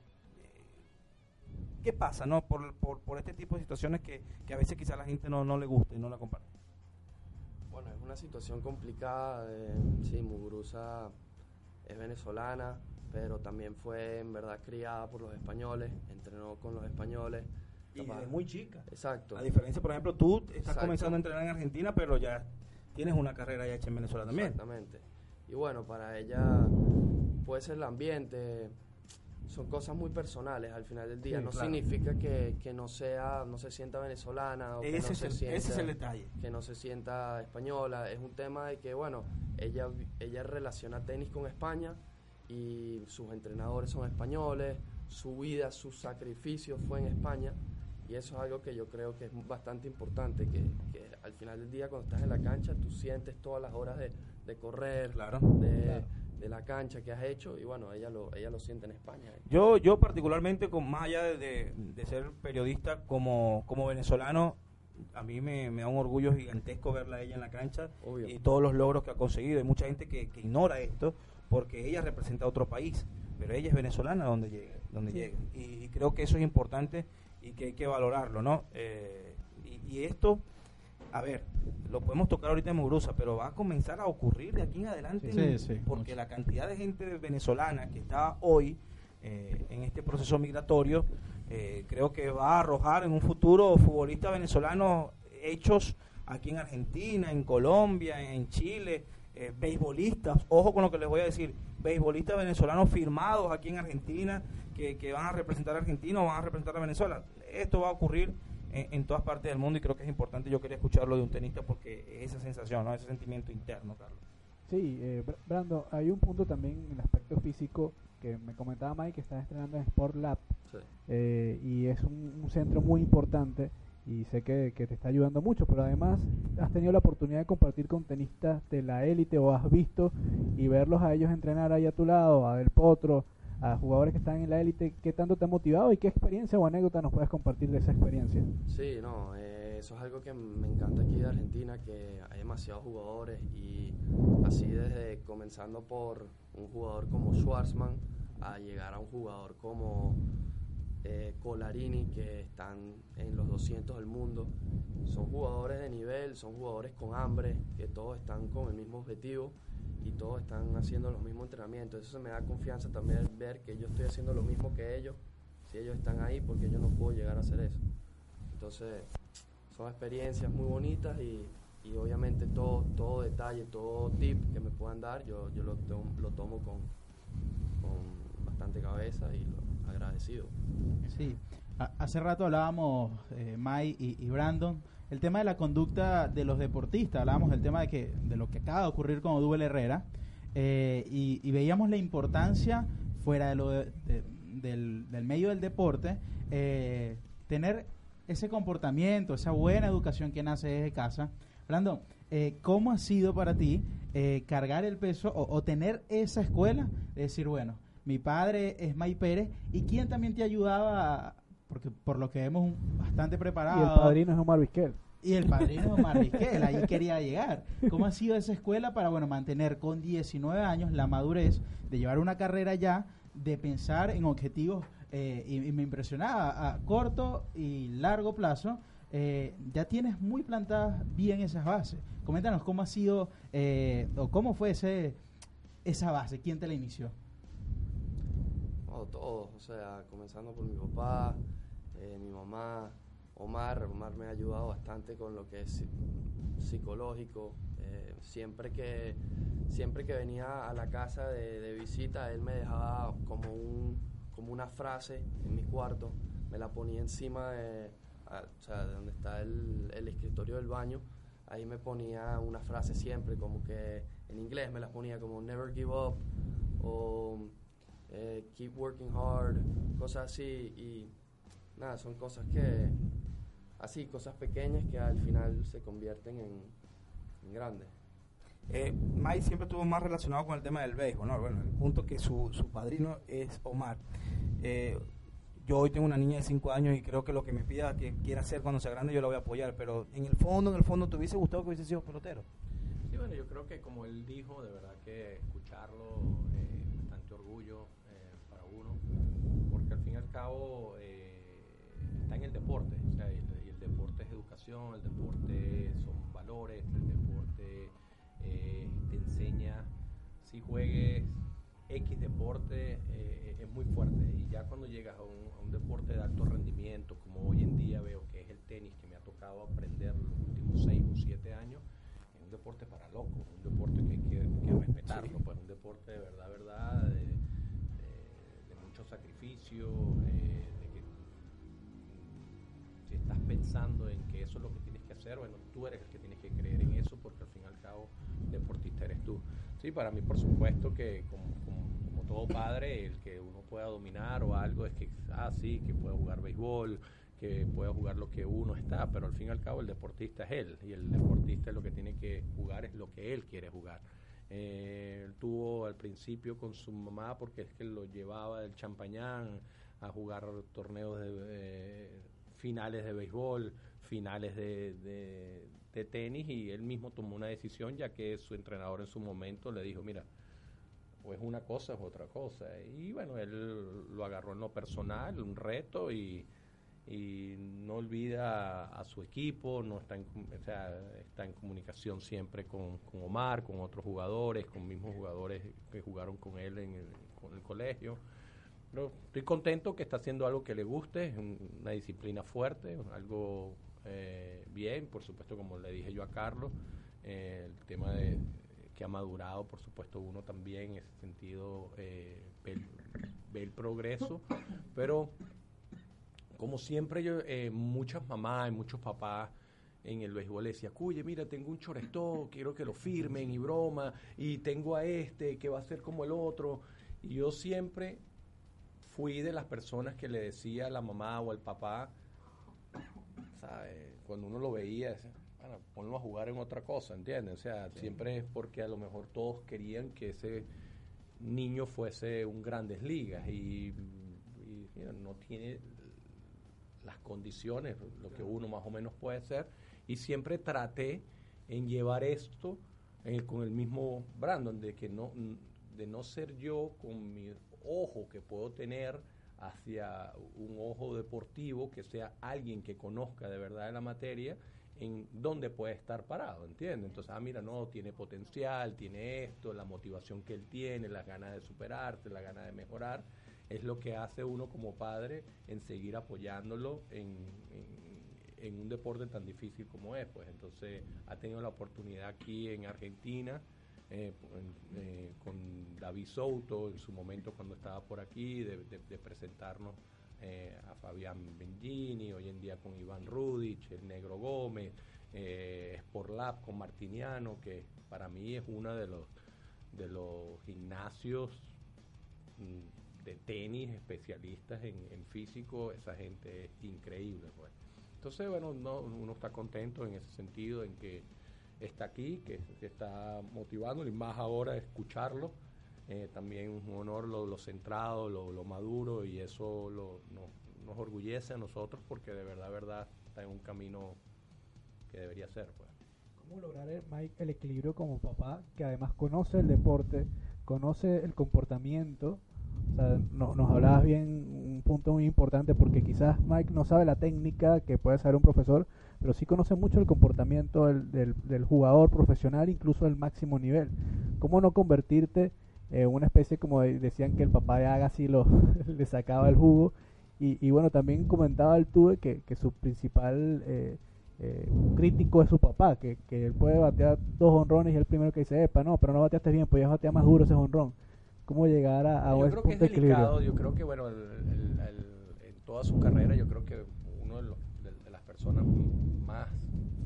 ¿qué pasa, no? Por, por, por, este tipo de situaciones que, que a veces quizá a la gente no, no le gusta y no la comparte. Bueno, es una situación complicada. sí, Muguruza es venezolana, pero también fue en verdad criada por los españoles, entrenó con los españoles. Y es muy chica. Exacto. A diferencia, por ejemplo, tú estás comenzando a entrenar en Argentina, pero ya tienes una carrera ya hecha en Venezuela también. Exactamente. Y bueno, para ella puede ser el ambiente, son cosas muy personales al final del día. no significa que, que, no sea, no se sienta venezolana o que no se sienta, ese es el detalle. Que no se sienta española. Es un tema de que, bueno, ella, ella relaciona tenis con España y sus entrenadores son españoles, su vida, su sacrificio fue en España. Y eso es algo que yo creo que es bastante importante, que, que al final del día cuando estás en la cancha tú sientes todas las horas de, de correr, claro, de, de la cancha que has hecho y bueno, ella lo, ella lo siente en España. Yo, yo particularmente, con, más allá de, de, ser periodista como, como venezolano, a mí me, da un orgullo gigantesco verla a ella en la cancha y todos los logros que ha conseguido. Hay mucha gente que, que, ignora esto porque ella representa a otro país, pero ella es venezolana donde llegue, donde llegue. Y, creo que eso es importante y que hay que valorarlo, ¿no? Eh, y, y esto a ver, lo podemos tocar ahorita en Muguruza, pero va a comenzar a ocurrir de aquí en adelante, porque la cantidad de gente venezolana que está hoy eh, en este proceso migratorio, eh, creo que va a arrojar en un futuro futbolistas venezolanos hechos aquí en Argentina, en Colombia, en Chile, eh, beisbolistas, ojo con lo que les voy a decir, beisbolistas venezolanos firmados aquí en Argentina, que, que van a representar a Argentina o van a representar a Venezuela. Esto va a ocurrir en, todas partes del mundo y creo que es importante, yo quería escucharlo de un tenista porque esa sensación, ¿no? ese sentimiento interno, Carlos. Sí, eh, Brando, hay un punto también en el aspecto físico que me comentaba Mike que está estrenando en Sport Lab eh, y es un, centro muy importante y sé que, que, te está ayudando mucho, pero además has tenido la oportunidad de compartir con tenistas de la élite o has visto y verlos a ellos entrenar ahí a tu lado, a Del Potro, a jugadores que están en la élite, ¿qué tanto te ha motivado y qué experiencia o anécdota nos puedes compartir de esa experiencia? Sí, no, eh, eso es algo que me encanta aquí de Argentina, que hay demasiados jugadores y así desde comenzando por un jugador como Schwarzman a llegar a un jugador como eh, Colarini, que están en los 200 del mundo, son jugadores de nivel, son jugadores con hambre, que todos están con el mismo objetivo y todos están haciendo los mismos entrenamientos. Eso me da confianza también ver que yo estoy haciendo lo mismo que ellos. Si ellos están ahí, porque yo no puedo llegar a hacer eso. Entonces, son experiencias muy bonitas y, y obviamente todo, todo detalle, todo tip que me puedan dar, yo, yo lo, lo tomo con, con bastante cabeza y lo agradecido. Sí, hace rato hablábamos, eh, Mai y, Brandon, el tema de la conducta de los deportistas, hablábamos del tema de, que, de lo que acaba de ocurrir con Odubel Herrera, eh, y, veíamos la importancia fuera de lo del, medio del deporte, eh, tener ese comportamiento, esa buena educación que nace desde casa. Brandon, eh, ¿cómo ha sido para ti cargar el peso o, tener esa escuela? De decir, bueno, mi padre es May Pérez, ¿y quién también te ayudaba porque por lo que vemos bastante preparado. Y el padrino es Omar Vizquel. Y el padrino es Omar Vizquel, ahí quería llegar. ¿Cómo ha sido esa escuela para bueno mantener con 19 años la madurez de llevar una carrera ya, de pensar en objetivos, eh, y, me impresionaba, a corto y largo plazo, eh, ya tienes muy plantadas bien esas bases. Coméntanos cómo ha sido eh, o cómo fue ese, esa base, quién te la inició. Todos, o sea, comenzando por mi papá, eh, mi mamá, Omar. Omar me ha ayudado bastante con lo que es psicológico. siempre, que, siempre que venía a la casa de, de visita, él me dejaba como, un, como una frase en mi cuarto, me la ponía encima de o sea, donde está el, el, escritorio del baño, ahí me ponía una frase siempre, como que en inglés me las ponía como never give up o eh, keep working hard, cosas así. Y nada, son cosas que, así, cosas pequeñas que al final se convierten en, en grandes. Eh, Mike siempre estuvo más relacionado con el tema del béisbol, ¿no? Bueno, el punto que su, su padrino es Omar. Eh, yo hoy tengo una niña de 5 años y creo que lo que me pida que quiera hacer cuando sea grande yo la voy a apoyar, pero en el fondo, en el fondo, ¿te hubiese gustado que hubiese sido pelotero? Sí, bueno, yo creo que como él dijo, de verdad que escucharlo, cabo eh, está en el deporte, o sea, y el, el, deporte es educación, el deporte son valores, el deporte eh, te enseña, si juegues X deporte eh, es muy fuerte. Y ya cuando llegas a un, a un, deporte de alto rendimiento, como hoy en día veo que es el tenis, que me ha tocado aprender los últimos 6 o 7 años, es un deporte para locos, un deporte que hay que, que respetarlo, pues un deporte de verdad, eh, de que si estás pensando en que eso es lo que tienes que hacer, bueno, tú eres el que tienes que creer en eso porque al fin y al cabo deportista eres tú. Sí, para mí por supuesto que como, como, como, todo padre, el que uno pueda dominar o algo es que, ah, sí, que pueda jugar béisbol, que pueda jugar lo que uno está, pero al fin y al cabo el deportista es él y el deportista lo que tiene que jugar es lo que él quiere jugar. Eh, tuvo al principio con su mamá porque es que lo llevaba del champañán a jugar torneos de eh, finales de béisbol, finales de, de, de, tenis y él mismo tomó una decisión ya que su entrenador en su momento le dijo, mira, o es una cosa o es otra cosa. Y bueno, él lo agarró en lo personal, un reto y, y no olvida a, a, su equipo, no está en, o sea, está en comunicación siempre con, con, Omar, con otros jugadores, con mismos jugadores que jugaron con él en el, con el colegio. Pero estoy contento que está haciendo algo que le guste, es una disciplina fuerte, algo eh, bien, por supuesto, como le dije yo a Carlos, eh, el tema de que ha madurado, por supuesto, uno también en ese sentido eh, ve, ve, el progreso, pero como siempre yo, eh, muchas mamás y muchos papás en el béisbol le decía, cuye, mira, tengo un chorestó, quiero que lo firmen y broma, y tengo a este que va a ser como el otro, y yo siempre fui de las personas que le decía a la mamá o al papá, ¿sabe? cuando uno lo veía, decía, bueno, ponlo a jugar en otra cosa, ¿entiendes? O sea, sí. siempre es porque a lo mejor todos querían que ese niño fuese un grandes ligas y, no tiene las condiciones, lo que uno más o menos puede ser, y siempre traté en llevar esto eh, con el mismo Brandon, de que no, de no ser yo con mi ojo que puedo tener hacia un ojo deportivo, que sea alguien que conozca de verdad la materia, en dónde puede estar parado, ¿entiendes? Entonces, ah, mira, no, tiene potencial, tiene esto, la motivación que él tiene, las ganas de superarse, la ganas de mejorar, es lo que hace uno como padre en seguir apoyándolo en, en, un deporte tan difícil como es, pues. Entonces ha tenido la oportunidad aquí en Argentina, eh, eh, con David Souto en su momento cuando estaba por aquí, de, presentarnos eh, a Fabián Bengini, hoy en día con Iván Rudich, el Negro Gómez, eh, Sport Lab con Martiniano, que para mí es uno de los, de los gimnasios de tenis especialistas en, en físico, esa gente es increíble. Pues. Entonces, bueno, no, uno está contento en ese sentido, en que está aquí, que, está motivando y más ahora escucharlo. Eh, también un honor lo, lo centrado, lo, lo, maduro y eso lo, no, nos orgullece a nosotros porque de verdad, verdad está en un camino que debería ser. Pues. ¿Cómo lograr, el, Mike, el equilibrio como papá que además conoce el deporte, conoce el comportamiento nos hablabas bien un punto muy importante porque quizás Mike no sabe la técnica que puede saber un profesor, pero sí conoce mucho el comportamiento del, del, jugador profesional, incluso del máximo nivel. ¿Cómo no convertirte en una especie como decían que el papá de Agassi lo, le sacaba el jugo? Y, y bueno, también comentaba el Tuve que, que su principal eh, eh, crítico es su papá, que, que él puede batear dos honrones y el primero que dice, epa, no, pero no bateaste bien, pues ya batea más duro ese honrón. ¿Cómo llegar a, a yo creo que es delicado, Yo creo que, bueno, en toda su carrera, yo creo que uno de, de, las personas más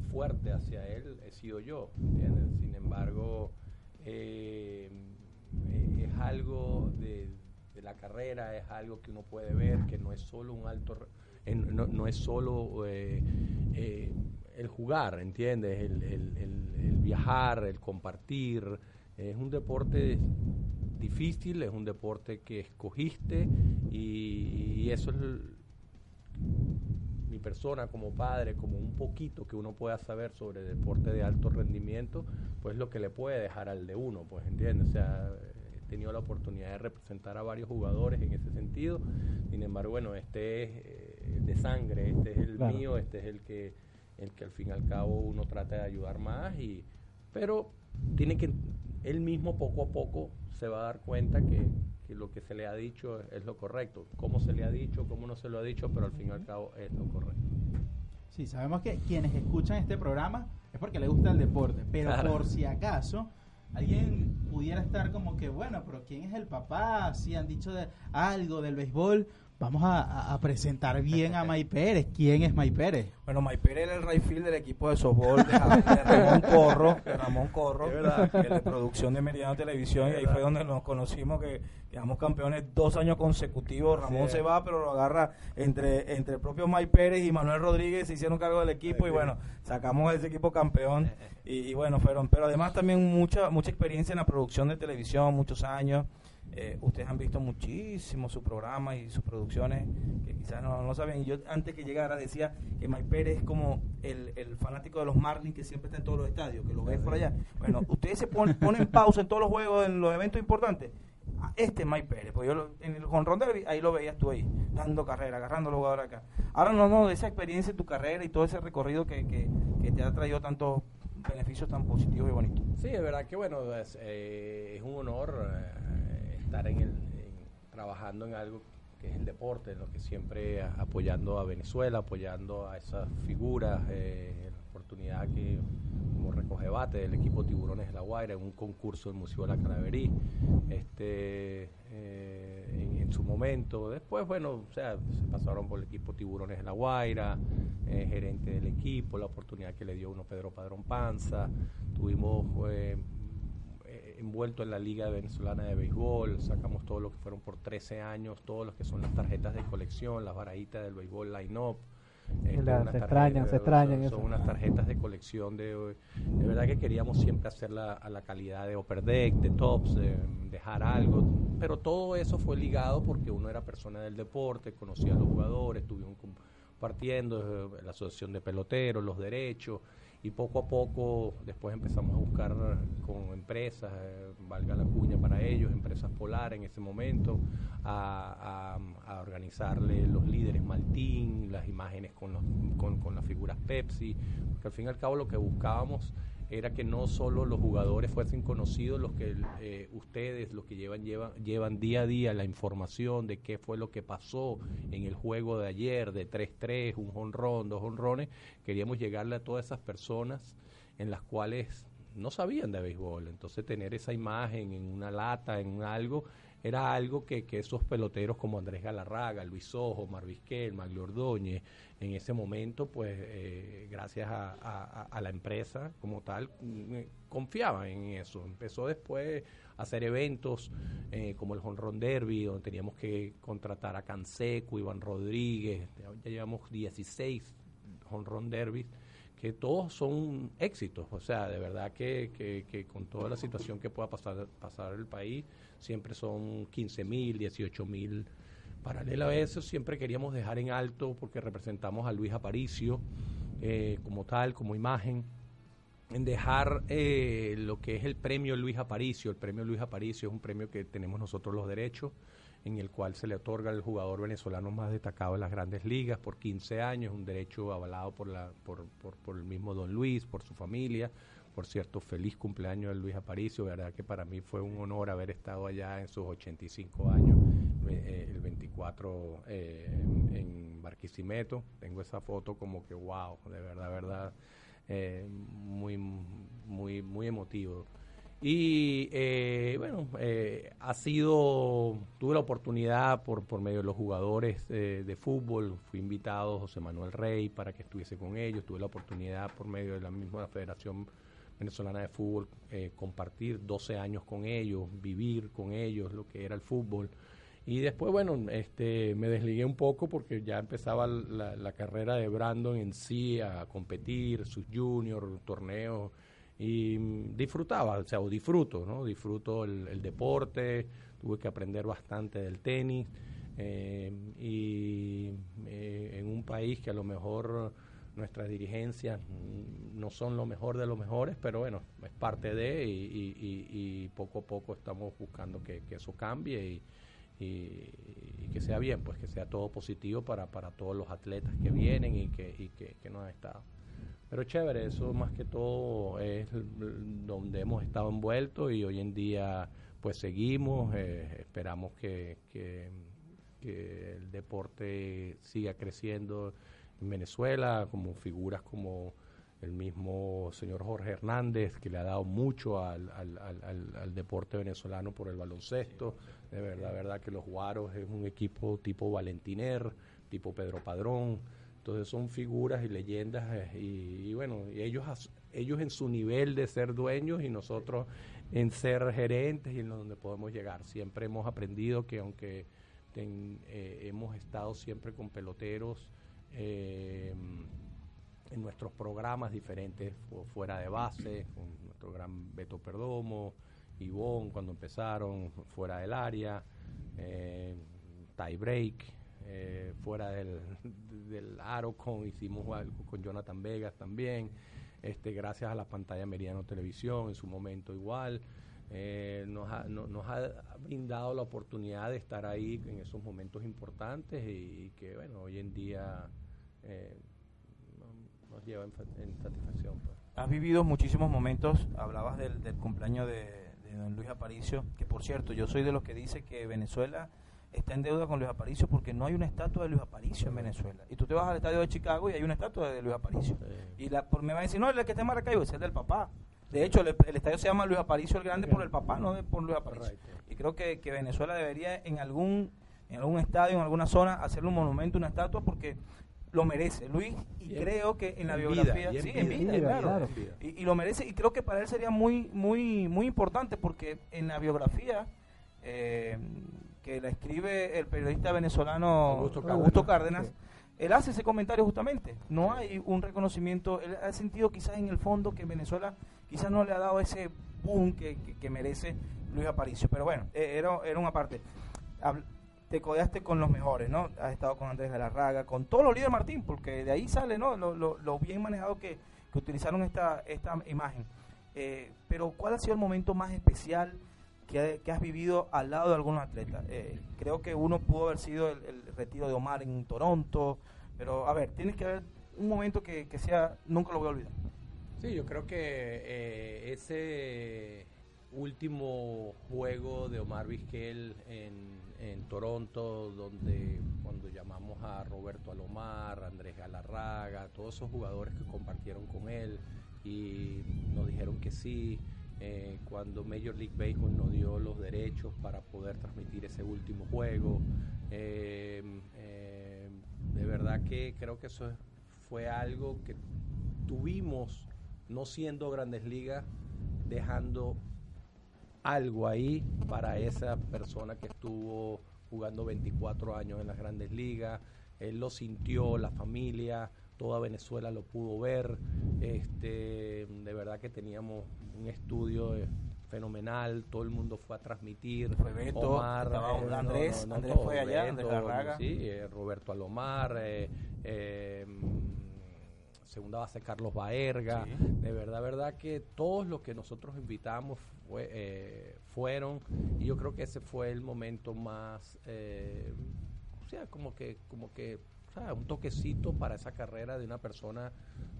fuertes hacia él he sido yo, ¿entiendes? Sin embargo, eh, es algo de, la carrera, es algo que uno puede ver, que no es solo un alto no, no, es solo eh, eh, el jugar, ¿entiendes? El, el, el, viajar, el compartir. Es un deporte difícil, es un deporte que escogiste y, eso es mi persona como padre, como un poquito que uno pueda saber sobre deporte de alto rendimiento, pues lo que le puede dejar al de uno, pues entiendes, o sea, tenido la oportunidad de representar a varios jugadores en ese sentido. Sin embargo, bueno, este es eh, de sangre, este es el mío, este es el que, el que al fin y al cabo uno trata de ayudar más. Y, pero tiene que, él mismo poco a poco se va a dar cuenta que, que lo que se le ha dicho es lo correcto. Cómo se le ha dicho, cómo no se lo ha dicho, pero al fin y al cabo es lo correcto. Sí, sabemos que quienes escuchan este programa es porque les gusta el deporte, pero por si acaso alguien pudiera estar como que, bueno, pero ¿quién es el papá? Si han dicho de algo del béisbol, vamos a, presentar bien a May Pérez. ¿Quién es May Pérez? Bueno, May Pérez es el right del equipo de softball de, Ramón Corro, de Ramón Corro, de producción de Meridiano Televisión, y ahí fue donde nos conocimos que quedamos campeones dos años consecutivos. Ramón se va, pero lo agarra entre, entre el propio May Pérez y Manuel Rodríguez, se hicieron cargo del equipo y bueno, sacamos ese equipo campeón. Y, y bueno, fueron, pero además también mucha, mucha experiencia en la producción de televisión, muchos años. Eh, ustedes han visto muchísimo su programa y sus producciones que quizás no, no saben. Yo antes que llegara decía que Mike Pérez es como el, el, fanático de los Marlins que siempre está en todos los estadios, que lo ves por allá. Bueno, ustedes se ponen, ponen pausa en todos los juegos, en los eventos importantes. Este es Mike Pérez, porque yo en el Honron ahí lo veías tú ahí, dando carrera, agarrando jugadores acá. Ahora no, no, de esa experiencia en tu carrera y todo ese recorrido que, que, que te ha traído tantos beneficios tan positivos y bonitos. Sí, es verdad que bueno, es, eh, un honor. Eh, estar en el, trabajando en algo que es el deporte, en lo que siempre apoyando a Venezuela, apoyando a esas figuras, eh, la oportunidad que como recoge bate del equipo Tiburones de la Guaira en un concurso del Museo de la Calaverí, este, eh, en, su momento. Después, bueno, o sea, se pasaron por el equipo Tiburones de la Guaira, eh, gerente del equipo, la oportunidad que le dio uno Pedro Padrón Panza, tuvimos envuelto en la Liga Venezolana de Béisbol, sacamos todo lo que fueron por 13 años, todos los que son las tarjetas de colección, las barajitas del béisbol line-up. Se extrañan, se extrañan. Son, unas tarjetas de colección de, de verdad que queríamos siempre hacerla a la calidad de Upper Deck, de Tops, dejar algo, pero todo eso fue ligado porque uno era persona del deporte, conocía a los jugadores, estuvimos compartiendo eh, la asociación de peloteros, los derechos, y poco a poco después empezamos a buscar con empresas, eh, valga la cuña para ellos, empresas polar en ese momento, a, a, organizarle los líderes Maltín, las imágenes con, los, con, con las figuras Pepsi, porque al fin y al cabo lo que buscábamos era que no solo los jugadores fuesen conocidos, los que eh, ustedes, los que llevan, llevan, llevan día a día la información de qué fue lo que pasó en el juego de ayer, de 3-3, un honrón, dos honrones, queríamos llegarle a todas esas personas en las cuales no sabían de béisbol. Entonces tener esa imagen en una lata, en algo, era algo que, que esos peloteros como Andrés Galarraga, Luis Ojo, Marvisquel, Maglio Ordóñez, en ese momento, pues eh, gracias a, la empresa como tal, mm, confiaban en eso. Empezó después a hacer eventos eh, como el Honron Derby, donde teníamos que contratar a Canseco, Iván Rodríguez, ya llevamos 16 Honron Derby que todos son éxitos, o sea, de verdad que, que, que con toda la situación que pueda pasar, pasar el país, siempre son 15 mil, 18 mil. Paralelo a eso, siempre queríamos dejar en alto, porque representamos a Luis Aparicio eh, como tal, como imagen, en dejar eh, lo que es el premio Luis Aparicio. El premio Luis Aparicio es un premio que tenemos nosotros los derechos, en el cual se le otorga al jugador venezolano más destacado en las grandes ligas por 15 años, un derecho avalado por, la, por, por, por el mismo don Luis, por su familia. Por cierto, feliz cumpleaños de Luis Aparicio, verdad que para mí fue un honor haber estado allá en sus 85 años, eh, el 24 eh, en Barquisimeto. Tengo esa foto como que wow, de verdad, verdad, eh, muy, muy, muy emotivo. Y eh, bueno, ha sido, tuve la oportunidad por, por medio de los jugadores de fútbol, fui invitado José Manuel Rey para que estuviese con ellos, tuve la oportunidad por medio de la misma Federación Venezolana de Fútbol compartir 12 años con ellos, vivir con ellos lo que era el fútbol. Y después, bueno, este, me desligué un poco porque ya empezaba la, carrera de Brandon en sí a competir, sus juniors, torneos y disfrutaba, o sea, o disfruto, ¿no? Disfruto el, deporte, tuve que aprender bastante del tenis eh, y eh, en un país que a lo mejor nuestras dirigencias no son lo mejor de los mejores, pero bueno, es parte de y, poco a poco estamos buscando que, eso cambie y, que sea bien, pues que sea todo positivo para, para todos los atletas que vienen y que, y que, que no han estado. Pero chévere, eso más que todo es donde hemos estado envueltos y hoy en día pues seguimos, eh, esperamos que, que, el deporte siga creciendo en Venezuela, como figuras como el mismo señor Jorge Hernández, que le ha dado mucho al, al, al, al deporte venezolano por el baloncesto. De verdad, verdad que los Guaros es un equipo tipo Valentiner, tipo Pedro Padrón. Entonces son figuras y leyendas eh, y, bueno, ellos, ellos en su nivel de ser dueños y nosotros en ser gerentes y en donde podemos llegar. Siempre hemos aprendido que aunque eh, hemos estado siempre con peloteros eh, en nuestros programas diferentes fuera de base, con nuestro gran Beto Perdomo, Ivonne cuando empezaron fuera del área, tie break, eh, fuera del, del aro con, hicimos algo con Jonathan Vegas también, este, gracias a la pantalla Meridiano Televisión en su momento igual. Eh, nos, ha, nos ha brindado la oportunidad de estar ahí en esos momentos importantes y, que bueno hoy en día eh, nos lleva en, satisfacción pues. has vivido muchísimos momentos hablabas del, del cumpleaños de, de, don Luis Aparicio que por cierto yo soy de los que dice que Venezuela está en deuda con Luis Aparicio porque no hay una estatua de Luis Aparicio en Venezuela. Y tú te vas al estadio de Chicago y hay una estatua de Luis Aparicio. Y la, por, me va a decir, no, el que está en Maracaibo es el del papá. De hecho, el, estadio se llama Luis Aparicio el Grande por el papá, no por Luis Aparicio. Y creo que, que, Venezuela debería en algún, en algún estadio, en alguna zona, hacerle un monumento, una estatua, porque lo merece Luis y, creo que en la biografía sí en vida, claro, Y, y, lo merece y creo que para él sería muy muy muy importante porque en la biografía eh, que la escribe el periodista venezolano Augusto Cárdenas, él hace ese comentario justamente. No hay un reconocimiento, él ha sentido quizás en el fondo que Venezuela quizás no le ha dado ese boom que, que, merece Luis Aparicio. Pero bueno, e, era, era una parte. Te codeaste con los mejores, ¿no? Has estado con Andrés Galarraga, con todos los líderes Martín, porque de ahí sale, ¿no? Lo, lo, bien manejado que, que, utilizaron esta, esta imagen. Eh, pero ¿cuál ha sido el momento más especial? Que, has vivido al lado de algunos atletas. Eh, creo que uno pudo haber sido el, retiro de Omar en Toronto, pero a ver, tienes que haber un momento que, sea, nunca lo voy a olvidar. Sí, yo creo que eh, ese último juego de Omar Vizquel en, en, Toronto, donde cuando llamamos a Roberto Alomar, Andrés Galarraga, todos esos jugadores que compartieron con él y nos dijeron que sí, eh, cuando Major League Baseball nos dio los derechos para poder transmitir ese último juego. Eh, eh, de verdad que creo que eso fue algo que tuvimos, no siendo grandes ligas, dejando algo ahí para esa persona que estuvo jugando 24 años en las grandes ligas. Él lo sintió, la familia, toda Venezuela lo pudo ver. Este, de verdad que teníamos un estudio eh, fenomenal, todo el mundo fue a transmitir. Fue Beto, Omar, eh, Andrés, Andrés fue allá, sí, eh, Roberto Alomar, segunda base Carlos Baerga, de verdad, verdad que todos los que nosotros invitamos fue, fueron y yo creo que ese fue el momento más, o sea, como que, como que un toquecito para esa carrera de una persona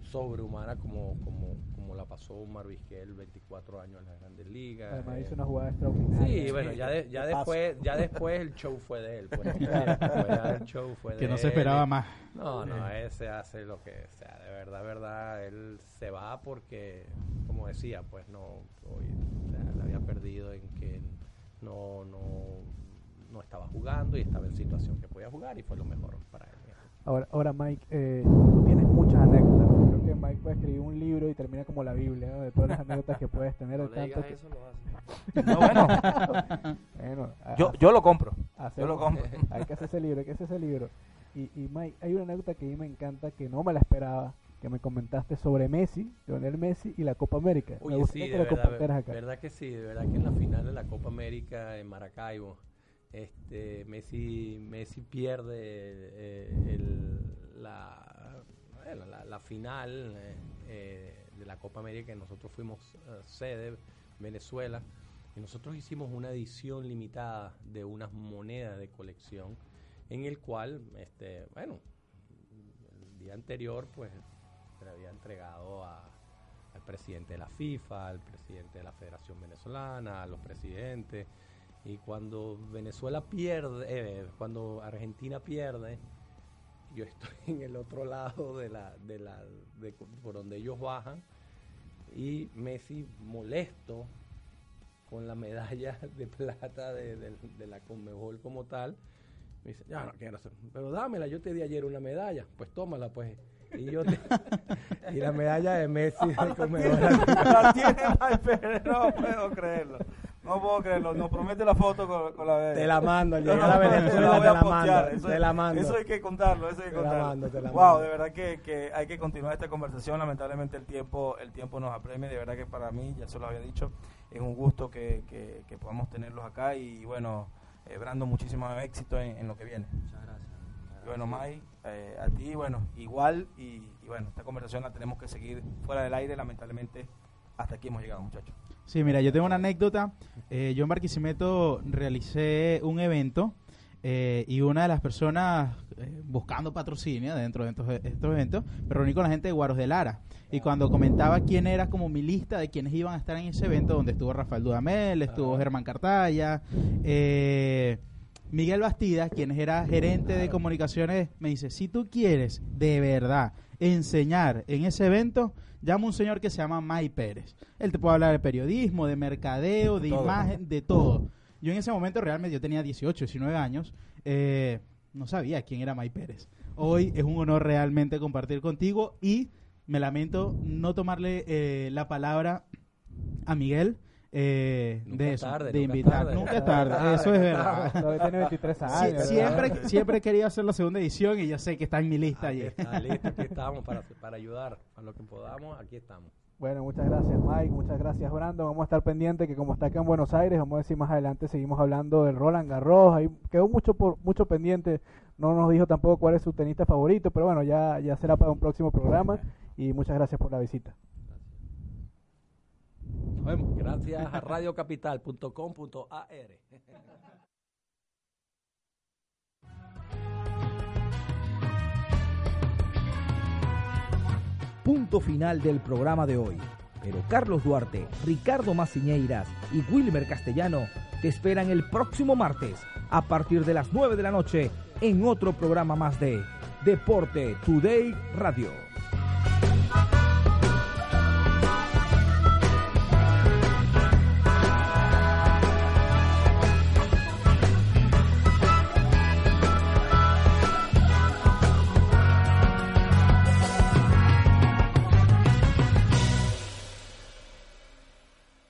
sobrehumana como, como, como la pasó Marvisquel, 24 años en las grandes ligas. Además hizo una jugada extraordinaria. Sí, bueno, ya, ya, después, ya después el show fue de él. Pues, el show fue que no se esperaba más. No, no, ese hace lo que sea, de verdad, verdad, él se va porque, como decía, pues no, hoy, o sea, le había perdido en que no, no, no estaba jugando y estaba en situación que podía jugar y fue lo mejor para él. Ahora, ahora Mike, eh, tú tienes muchas anécdotas. Creo que Mike puede escribir un libro y termina como la Biblia, de todas las anécdotas que puedes tener. No, tanto eso, no, bueno, bueno yo, yo lo compro. yo lo compro. hay que hacer ese libro, hay que hacer ese libro. Y, y Mike, hay una anécdota que a mí me encanta, que no me la esperaba, que me comentaste sobre Messi, Lionel Messi y la Copa América. Oye, sí, de verdad, verdad que sí, de verdad que en la final de la Copa América en Maracaibo, este Messi Messi pierde eh, el, la, la, final eh, eh, de la Copa América que nosotros fuimos sede Venezuela y nosotros hicimos una edición limitada de unas monedas de colección en el cual este bueno el día anterior pues se le había entregado a, al presidente de la FIFA al presidente de la Federación Venezolana a los presidentes y cuando Venezuela pierde, eh, cuando Argentina pierde, yo estoy en el otro lado de la, de la, de, por donde ellos bajan y Messi molesto con la medalla de plata de, la Conmebol como tal, me dice, ya no quiero hacer, pero dámela, yo te di ayer una medalla, pues tómala pues. Y yo y la medalla de Messi de Conmebol. La tiene no puedo creerlo. No puedo creerlo, nos promete la foto con, la de Te la mando, al llegar a Venezuela te la mando. Eso, te la mando. Eso hay que contarlo, eso hay que contarlo. La mando, te la wow, de verdad que, que, hay que continuar esta conversación. Lamentablemente el tiempo, el tiempo nos apremia. De verdad que para mí, ya se lo había dicho, es un gusto que, que, que podamos tenerlos acá. Y bueno, eh, Brando, muchísimo éxito en, lo que viene. Muchas gracias. Y bueno, Mai, eh, a ti, bueno, igual. Y, y bueno, esta conversación la tenemos que seguir fuera del aire. Lamentablemente, hasta aquí hemos llegado, muchachos. Sí, mira, yo tengo una anécdota. Eh, yo en Barquisimeto realicé un evento eh, y una de las personas eh, buscando patrocinio dentro de estos, eventos me reuní con la gente de Guaros de Lara. Y cuando comentaba quién era como mi lista de quienes iban a estar en ese evento, donde estuvo Rafael Dudamel, estuvo Germán Cartaya, Miguel Bastida, quien era gerente de comunicaciones, me dice, si tú quieres de verdad enseñar en ese evento, llama a un señor que se llama May Pérez. Él te puede hablar de periodismo, de mercadeo, de imagen, de todo. Yo en ese momento realmente, yo tenía 18, 19 años, eh, no sabía quién era May Pérez. Hoy es un honor realmente compartir contigo y me lamento no tomarle eh, la palabra a Miguel eh, de eso, de invitar. Nunca es tarde, eso es verdad. tiene 23 años. siempre, siempre he querido hacer la segunda edición y ya sé que está en mi lista allí. Está listo, aquí estamos para, para ayudar a lo que podamos, aquí estamos. Bueno, muchas gracias Mike, muchas gracias Brando. Vamos a estar pendientes que como está acá en Buenos Aires, vamos a decir más adelante, seguimos hablando del Roland Garros. Ahí quedó mucho por, mucho pendiente. No nos dijo tampoco cuál es su tenista favorito, pero bueno, ya, ya será para un próximo programa. Y muchas gracias por la visita. Gracias a radiocapital.com.ar. Punto final del programa de hoy. Pero Carlos Duarte, Ricardo Maciñeiras y Wilmer Castellano te esperan el próximo martes a partir de las 9 de la noche en otro programa más de Deporte Today Radio.